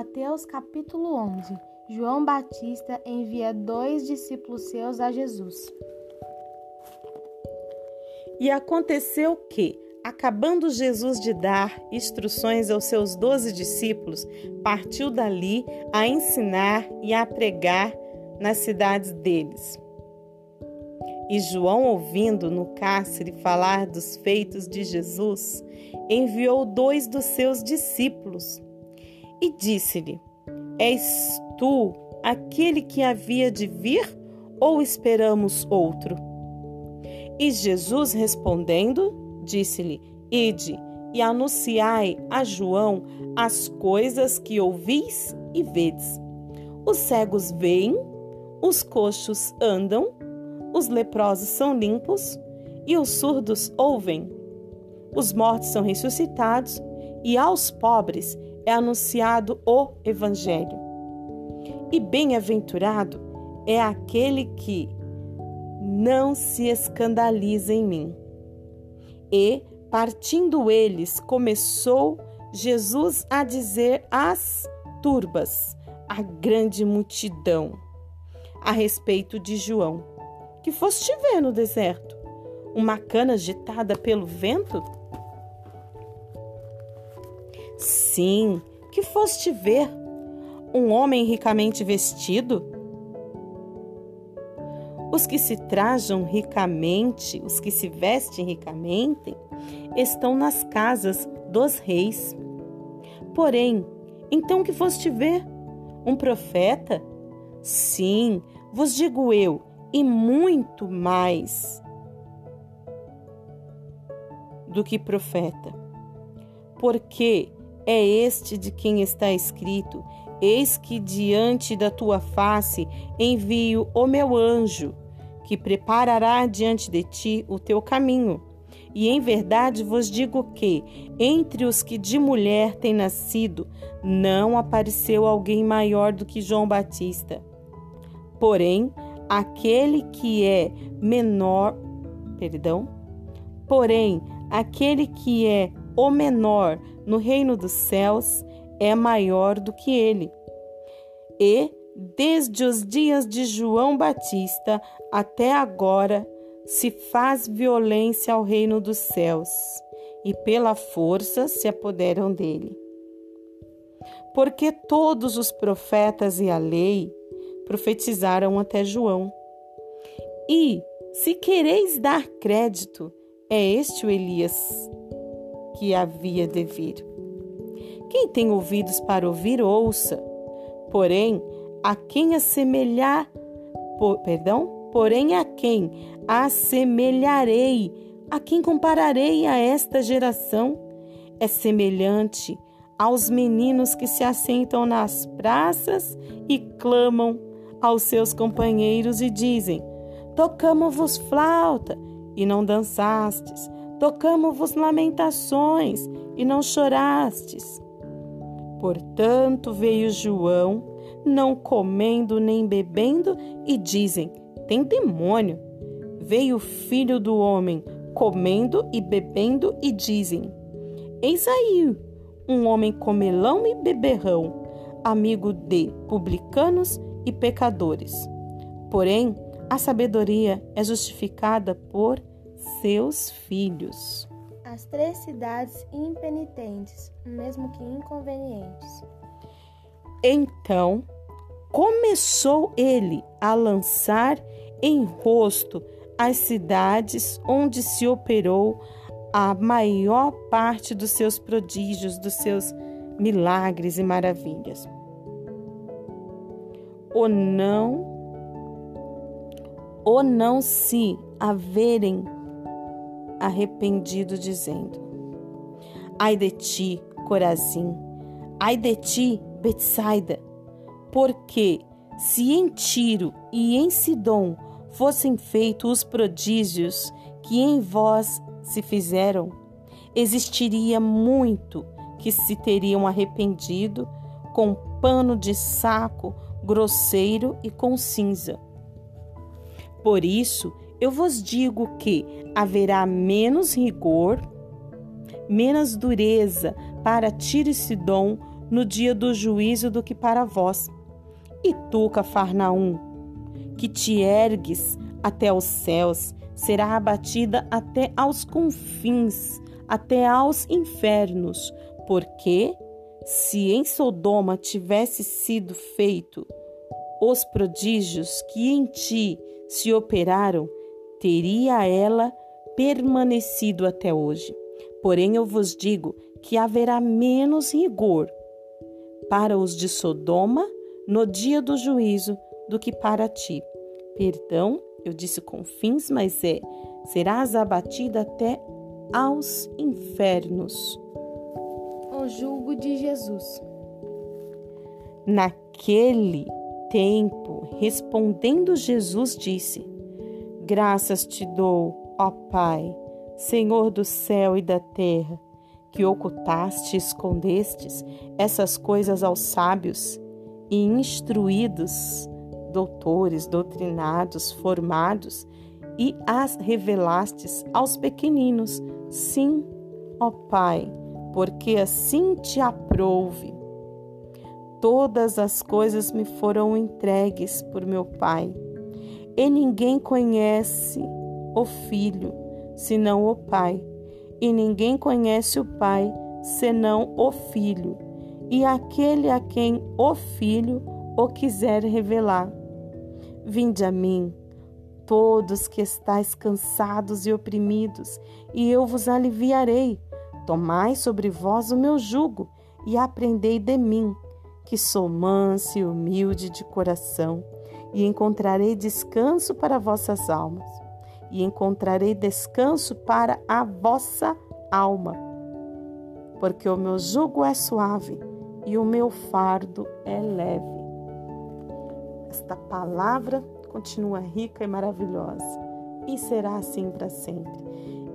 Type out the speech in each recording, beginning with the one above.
Mateus capítulo 11 João Batista envia dois discípulos seus a Jesus. E aconteceu que, acabando Jesus de dar instruções aos seus doze discípulos, partiu dali a ensinar e a pregar nas cidades deles. E João, ouvindo no cárcere falar dos feitos de Jesus, enviou dois dos seus discípulos e disse-lhe: És tu aquele que havia de vir ou esperamos outro? E Jesus respondendo, disse-lhe: Ide e anunciai a João as coisas que ouvis e vedes. Os cegos veem, os coxos andam, os leprosos são limpos e os surdos ouvem. Os mortos são ressuscitados e aos pobres é anunciado o Evangelho. E bem-aventurado é aquele que não se escandaliza em mim. E, partindo eles, começou Jesus a dizer às turbas, a grande multidão, a respeito de João, que foste ver no deserto, uma cana agitada pelo vento? Sim, que foste ver? Um homem ricamente vestido? Os que se trajam ricamente, os que se vestem ricamente, estão nas casas dos reis. Porém, então que foste ver? Um profeta? Sim, vos digo eu, e muito mais do que profeta. Porque é este de quem está escrito: Eis que diante da tua face envio o meu anjo, que preparará diante de ti o teu caminho. E em verdade vos digo que, entre os que de mulher têm nascido, não apareceu alguém maior do que João Batista. Porém, aquele que é menor, perdão, porém, aquele que é o menor no reino dos céus é maior do que ele. E, desde os dias de João Batista até agora, se faz violência ao reino dos céus, e pela força se apoderam dele. Porque todos os profetas e a lei profetizaram até João. E, se quereis dar crédito, é este o Elias que havia de vir. Quem tem ouvidos para ouvir, ouça. Porém, a quem assemelhar, por, perdão, porém a quem assemelharei, a quem compararei a esta geração, é semelhante aos meninos que se assentam nas praças e clamam aos seus companheiros e dizem: Tocamos-vos flauta e não dançastes, Tocamos-vos lamentações e não chorastes. Portanto, veio João, não comendo nem bebendo, e dizem: tem demônio. Veio o filho do homem, comendo e bebendo, e dizem: Eis aí um homem comelão e beberrão, amigo de publicanos e pecadores. Porém, a sabedoria é justificada por seus filhos. As três cidades impenitentes, mesmo que inconvenientes. Então começou ele a lançar em rosto as cidades onde se operou a maior parte dos seus prodígios, dos seus milagres e maravilhas. Ou não, ou não se haverem arrependido, dizendo: Ai de ti, Corazim, ai de ti, Betsaida, porque se em Tiro e em Sidom fossem feitos os prodígios que em vós se fizeram, existiria muito que se teriam arrependido com pano de saco grosseiro e com cinza. Por isso, eu vos digo que haverá menos rigor, menos dureza para Tiro e Sidom no dia do juízo do que para vós. E tu, Cafarnaum, que te ergues até os céus, será abatida até aos confins, até aos infernos, porque se em Sodoma tivesse sido feito os prodígios que em ti se operaram, teria ela permanecido até hoje. Porém, eu vos digo que haverá menos rigor para os de Sodoma no dia do juízo do que para ti. Perdão, eu disse com fins, mas é: serás abatida até aos infernos. O julgo de Jesus. Naquele tempo, respondendo Jesus, disse: Graças te dou, ó Pai, Senhor do céu e da terra, que ocultaste e escondestes essas coisas aos sábios e instruídos, doutores, doutrinados, formados, e as revelastes aos pequeninos. Sim, ó Pai, porque assim te aprouve. Todas as coisas me foram entregues por meu Pai, e ninguém conhece o Filho senão o Pai, e ninguém conhece o Pai senão o Filho, e aquele a quem o Filho o quiser revelar. Vinde a mim, todos que estáis cansados e oprimidos, e eu vos aliviarei. Tomai sobre vós o meu jugo e aprendei de mim, que sou manso e humilde de coração, e encontrarei descanso para vossas almas e encontrarei descanso para a vossa alma. Porque o meu jugo é suave e o meu fardo é leve. Esta palavra continua rica e maravilhosa e será assim para sempre.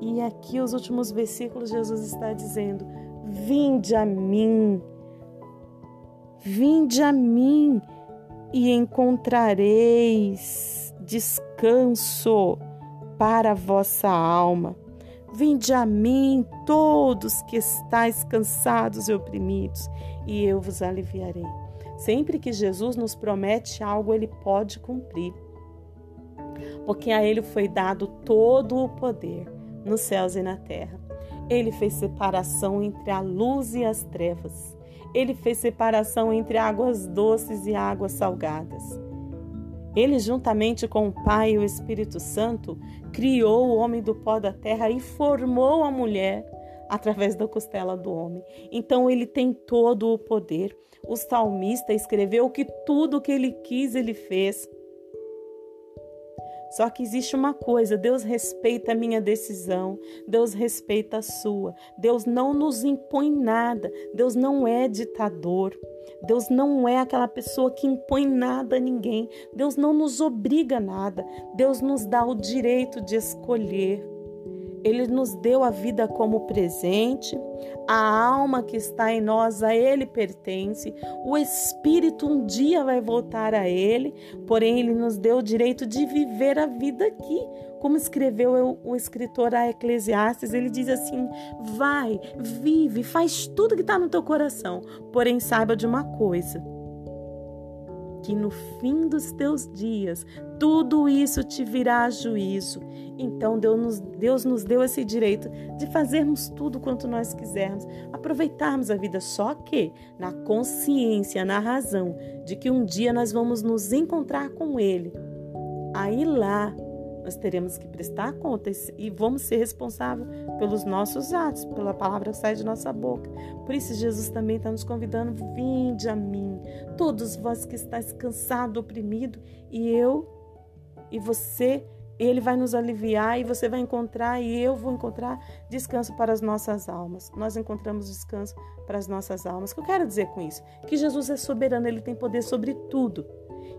E aqui os últimos versículos Jesus está dizendo: Vinde a mim, vinde a mim e encontrareis descanso para a vossa alma. Vinde a mim, todos que estáis cansados e oprimidos, e eu vos aliviarei. Sempre que Jesus nos promete algo, ele pode cumprir. Porque a ele foi dado todo o poder nos céus e na terra. Ele fez separação entre a luz e as trevas. Ele fez separação entre águas doces e águas salgadas. Ele, juntamente com o Pai e o Espírito Santo, criou o homem do pó da terra e formou a mulher através da costela do homem. Então ele tem todo o poder. O salmista escreveu que tudo o que ele quis, ele fez. Só que existe uma coisa: Deus respeita a minha decisão, Deus respeita a sua. Deus não nos impõe nada, Deus não é ditador. Deus não é aquela pessoa que impõe nada a ninguém. Deus não nos obriga a nada. Deus nos dá o direito de escolher. Ele nos deu a vida como presente, a alma que está em nós a Ele pertence, o espírito um dia vai voltar a Ele, porém Ele nos deu o direito de viver a vida aqui. Como escreveu o escritor a Eclesiastes, ele diz assim: vai, vive, faz tudo que está no teu coração, porém saiba de uma coisa que no fim dos teus dias tudo isso te virá a juízo. Então Deus nos, Deus nos deu esse direito de fazermos tudo quanto nós quisermos, aproveitarmos a vida, só que na consciência, na razão de que um dia nós vamos nos encontrar com Ele. Aí lá nós teremos que prestar contas e vamos ser responsáveis pelos nossos atos, pela palavra que sai de nossa boca. Por isso, Jesus também está nos convidando: vinde a mim, todos vós que estáis cansados, oprimidos, e eu e você. Ele vai nos aliviar e você vai encontrar, e eu vou encontrar descanso para as nossas almas. Nós encontramos descanso para as nossas almas. O que eu quero dizer com isso? Que Jesus é soberano, ele tem poder sobre tudo.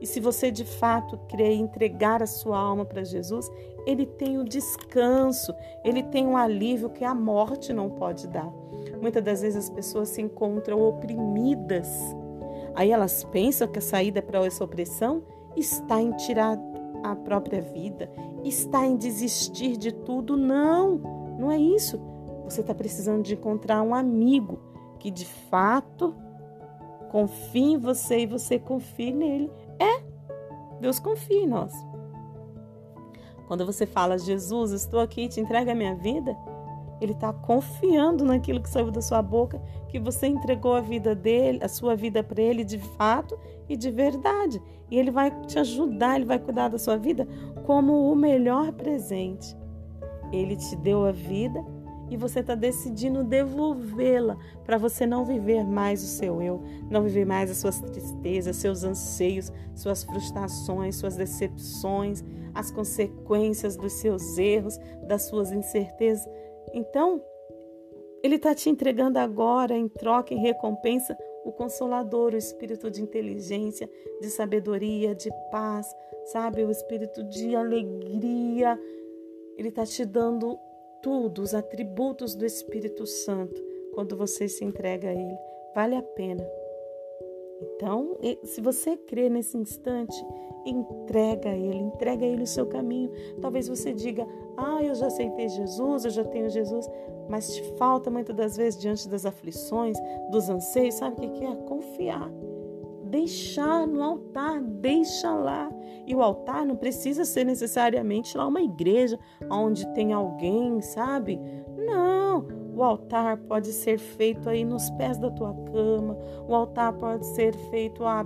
E se você de fato quer entregar a sua alma para Jesus, ele tem o descanso, ele tem um alívio que a morte não pode dar. Muitas das vezes as pessoas se encontram oprimidas. Aí elas pensam que a saída para essa opressão está em tirar a própria vida, está em desistir de tudo. Não, não é isso. Você está precisando de encontrar um amigo que de fato confia em você e você confia nele. É, Deus confia em nós. Quando você fala, Jesus, estou aqui, te entrega a minha vida, ele está confiando naquilo que saiu da sua boca, que você entregou a vida dele, a sua vida para ele de fato e de verdade. E ele vai te ajudar, ele vai cuidar da sua vida como o melhor presente. Ele te deu a vida e você está decidindo devolvê-la para você não viver mais o seu eu, não viver mais as suas tristezas, seus anseios, suas frustrações, suas decepções, as consequências dos seus erros, das suas incertezas. Então, ele está te entregando agora, em troca, em recompensa, o Consolador, o espírito de inteligência, de sabedoria, de paz, sabe? O espírito de alegria. Ele está te dando tudo, os atributos do Espírito Santo, quando você se entrega a Ele. Vale a pena. Então, se você crê nesse instante, entrega a Ele, entrega a Ele o seu caminho. Talvez você diga: Ah, eu já aceitei Jesus, eu já tenho Jesus, mas te falta muitas das vezes, diante das aflições, dos anseios, sabe o que é? Confiar. Deixar no altar, deixa lá. E o altar não precisa ser necessariamente lá uma igreja onde tem alguém, sabe? Não, o altar pode ser feito aí nos pés da tua cama, o altar pode ser feito a,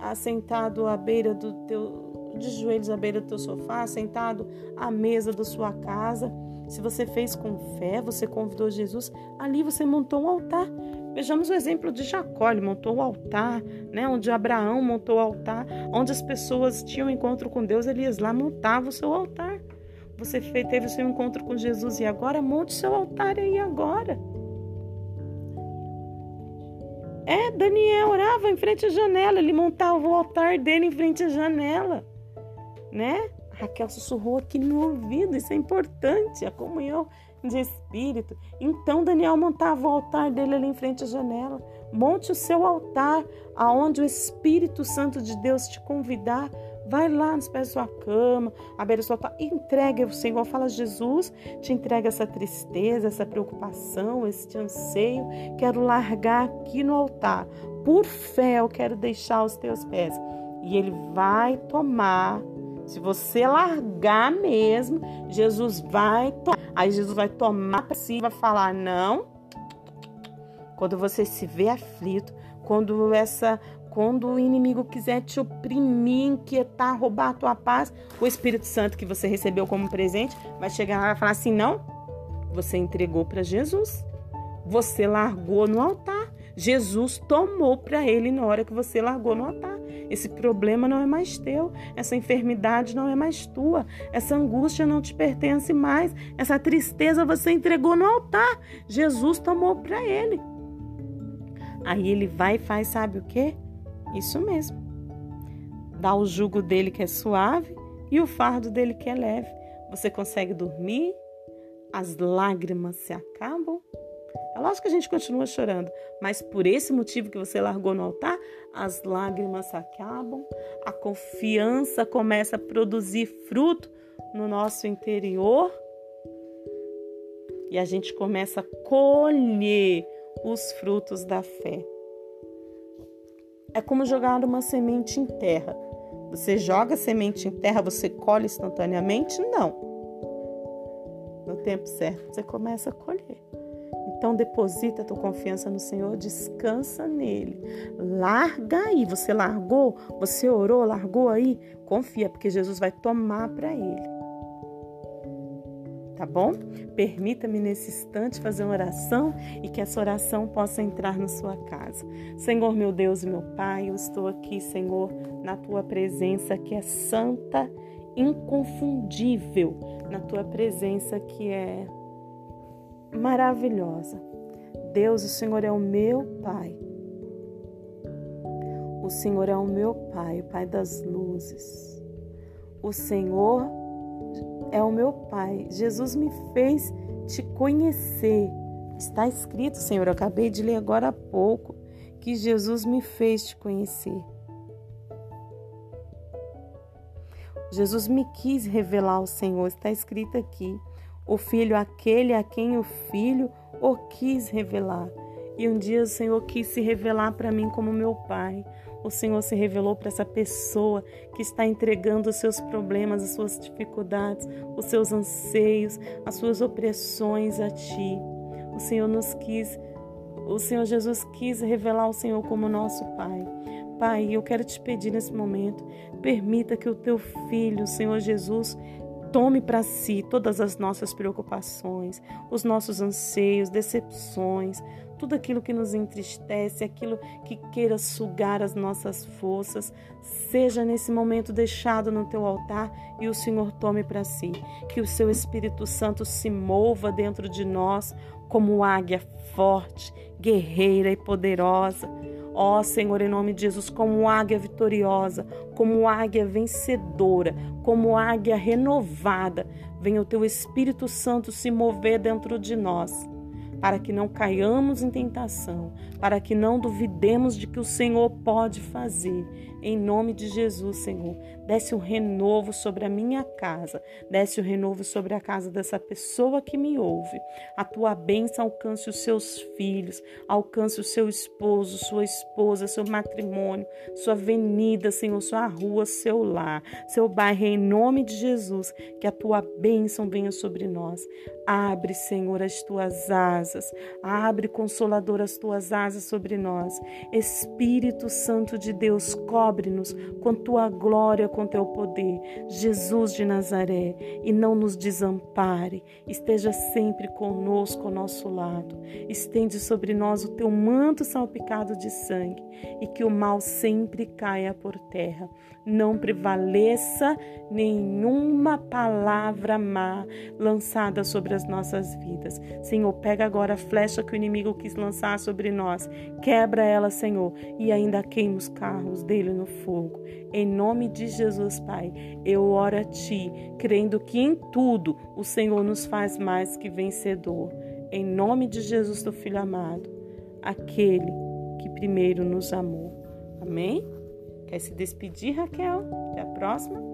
a, sentado à beira do teu, de joelhos à beira do teu sofá, sentado à mesa da sua casa. Se você fez com fé, você convidou Jesus, ali você montou um altar. Vejamos o exemplo de Jacó, ele montou o altar, né? onde Abraão montou o altar, onde as pessoas tinham encontro com Deus, Elias lá montava o seu altar. Você teve o seu encontro com Jesus e agora monte seu altar aí agora. É, Daniel orava em frente à janela, ele montava o altar dele em frente à janela, né? Raquel sussurrou aqui no ouvido, isso é importante, a comunhão de espírito. Então Daniel montava o altar dele ali em frente à janela. Monte o seu altar aonde o Espírito Santo de Deus te convidar Vai lá nos pés da sua cama, à beira do seu altar, entrega ao Senhor. Fala, Jesus, te entrega essa tristeza, essa preocupação, esse anseio. Quero largar aqui no altar. Por fé, eu quero deixar aos teus pés. E Ele vai tomar. Se você largar mesmo, Jesus vai tomar. Aí Jesus vai tomar para si e vai falar: não. Quando você se vê aflito, quando essa quando o inimigo quiser te oprimir, inquietar, roubar a tua paz, o Espírito Santo que você recebeu como presente vai chegar lá e falar assim: não, você entregou para Jesus, você largou no altar. Jesus tomou para ele na hora que você largou no altar. Esse problema não é mais teu, essa enfermidade não é mais tua, essa angústia não te pertence mais, essa tristeza você entregou no altar. Jesus tomou para ele. Aí ele vai e faz, sabe o que? Isso mesmo. Dá o jugo dele que é suave e o fardo dele que é leve. Você consegue dormir, as lágrimas se acabam. É lógico que a gente continua chorando, mas por esse motivo que você largou no altar, as lágrimas se acabam, a confiança começa a produzir fruto no nosso interior e a gente começa a colher os frutos da fé. É como jogar uma semente em terra. Você joga a semente em terra, você colhe instantaneamente? Não. No tempo certo, você começa a colher. Então deposita a tua confiança no Senhor, descansa nele. Larga aí, você largou, você orou, largou aí, confia, porque Jesus vai tomar para ele tá bom? Permita-me nesse instante fazer uma oração e que essa oração possa entrar na sua casa. Senhor, meu Deus e meu Pai, eu estou aqui, Senhor, na tua presença que é santa, inconfundível, na tua presença que é maravilhosa. Deus, o Senhor é o meu Pai. O Senhor é o meu Pai, o Pai das luzes. O Senhor é o meu Pai. Jesus me fez te conhecer. Está escrito, Senhor, eu acabei de ler agora há pouco, que Jesus me fez te conhecer. Jesus me quis revelar ao Senhor, está escrito aqui. O filho aquele a quem o filho o quis revelar. E um dia o Senhor quis se revelar para mim como meu pai. O Senhor se revelou para essa pessoa que está entregando os seus problemas, as suas dificuldades, os seus anseios, as suas opressões a ti. O Senhor nos quis, o Senhor Jesus quis revelar o Senhor como nosso Pai. Pai, eu quero te pedir nesse momento, permita que o teu filho, o Senhor Jesus, tome para si todas as nossas preocupações, os nossos anseios, decepções, tudo aquilo que nos entristece, aquilo que queira sugar as nossas forças, seja nesse momento deixado no teu altar e o Senhor tome para si. Que o seu Espírito Santo se mova dentro de nós como águia forte, guerreira e poderosa. Ó oh, Senhor, em nome de Jesus, como águia vitoriosa, como águia vencedora, como águia renovada, venha o teu Espírito Santo se mover dentro de nós para que não caiamos em tentação, para que não duvidemos de que o Senhor pode fazer. Em nome de Jesus, Senhor, desce um renovo sobre a minha casa, desce o um renovo sobre a casa dessa pessoa que me ouve. A tua bênção alcance os seus filhos, alcance o seu esposo, sua esposa, seu matrimônio, sua avenida, Senhor, sua rua, seu lar, seu bairro, em nome de Jesus, que a tua bênção venha sobre nós. Abre, Senhor, as tuas asas, abre, Consolador, as tuas asas sobre nós. Espírito Santo de Deus, cobre-nos com tua glória, com teu poder. Jesus de Nazaré, e não nos desampare, esteja sempre conosco ao nosso lado. Estende sobre nós o teu manto salpicado de sangue e que o mal sempre caia por terra. Não prevaleça nenhuma palavra má lançada sobre as nossas vidas. Senhor, pega agora a flecha que o inimigo quis lançar sobre nós. Quebra ela, Senhor, e ainda queima os carros dele no fogo. Em nome de Jesus, Pai, eu oro a Ti, crendo que em tudo o Senhor nos faz mais que vencedor. Em nome de Jesus, teu Filho amado, aquele que primeiro nos amou. Amém? Quer se despedir, Raquel? Até a próxima.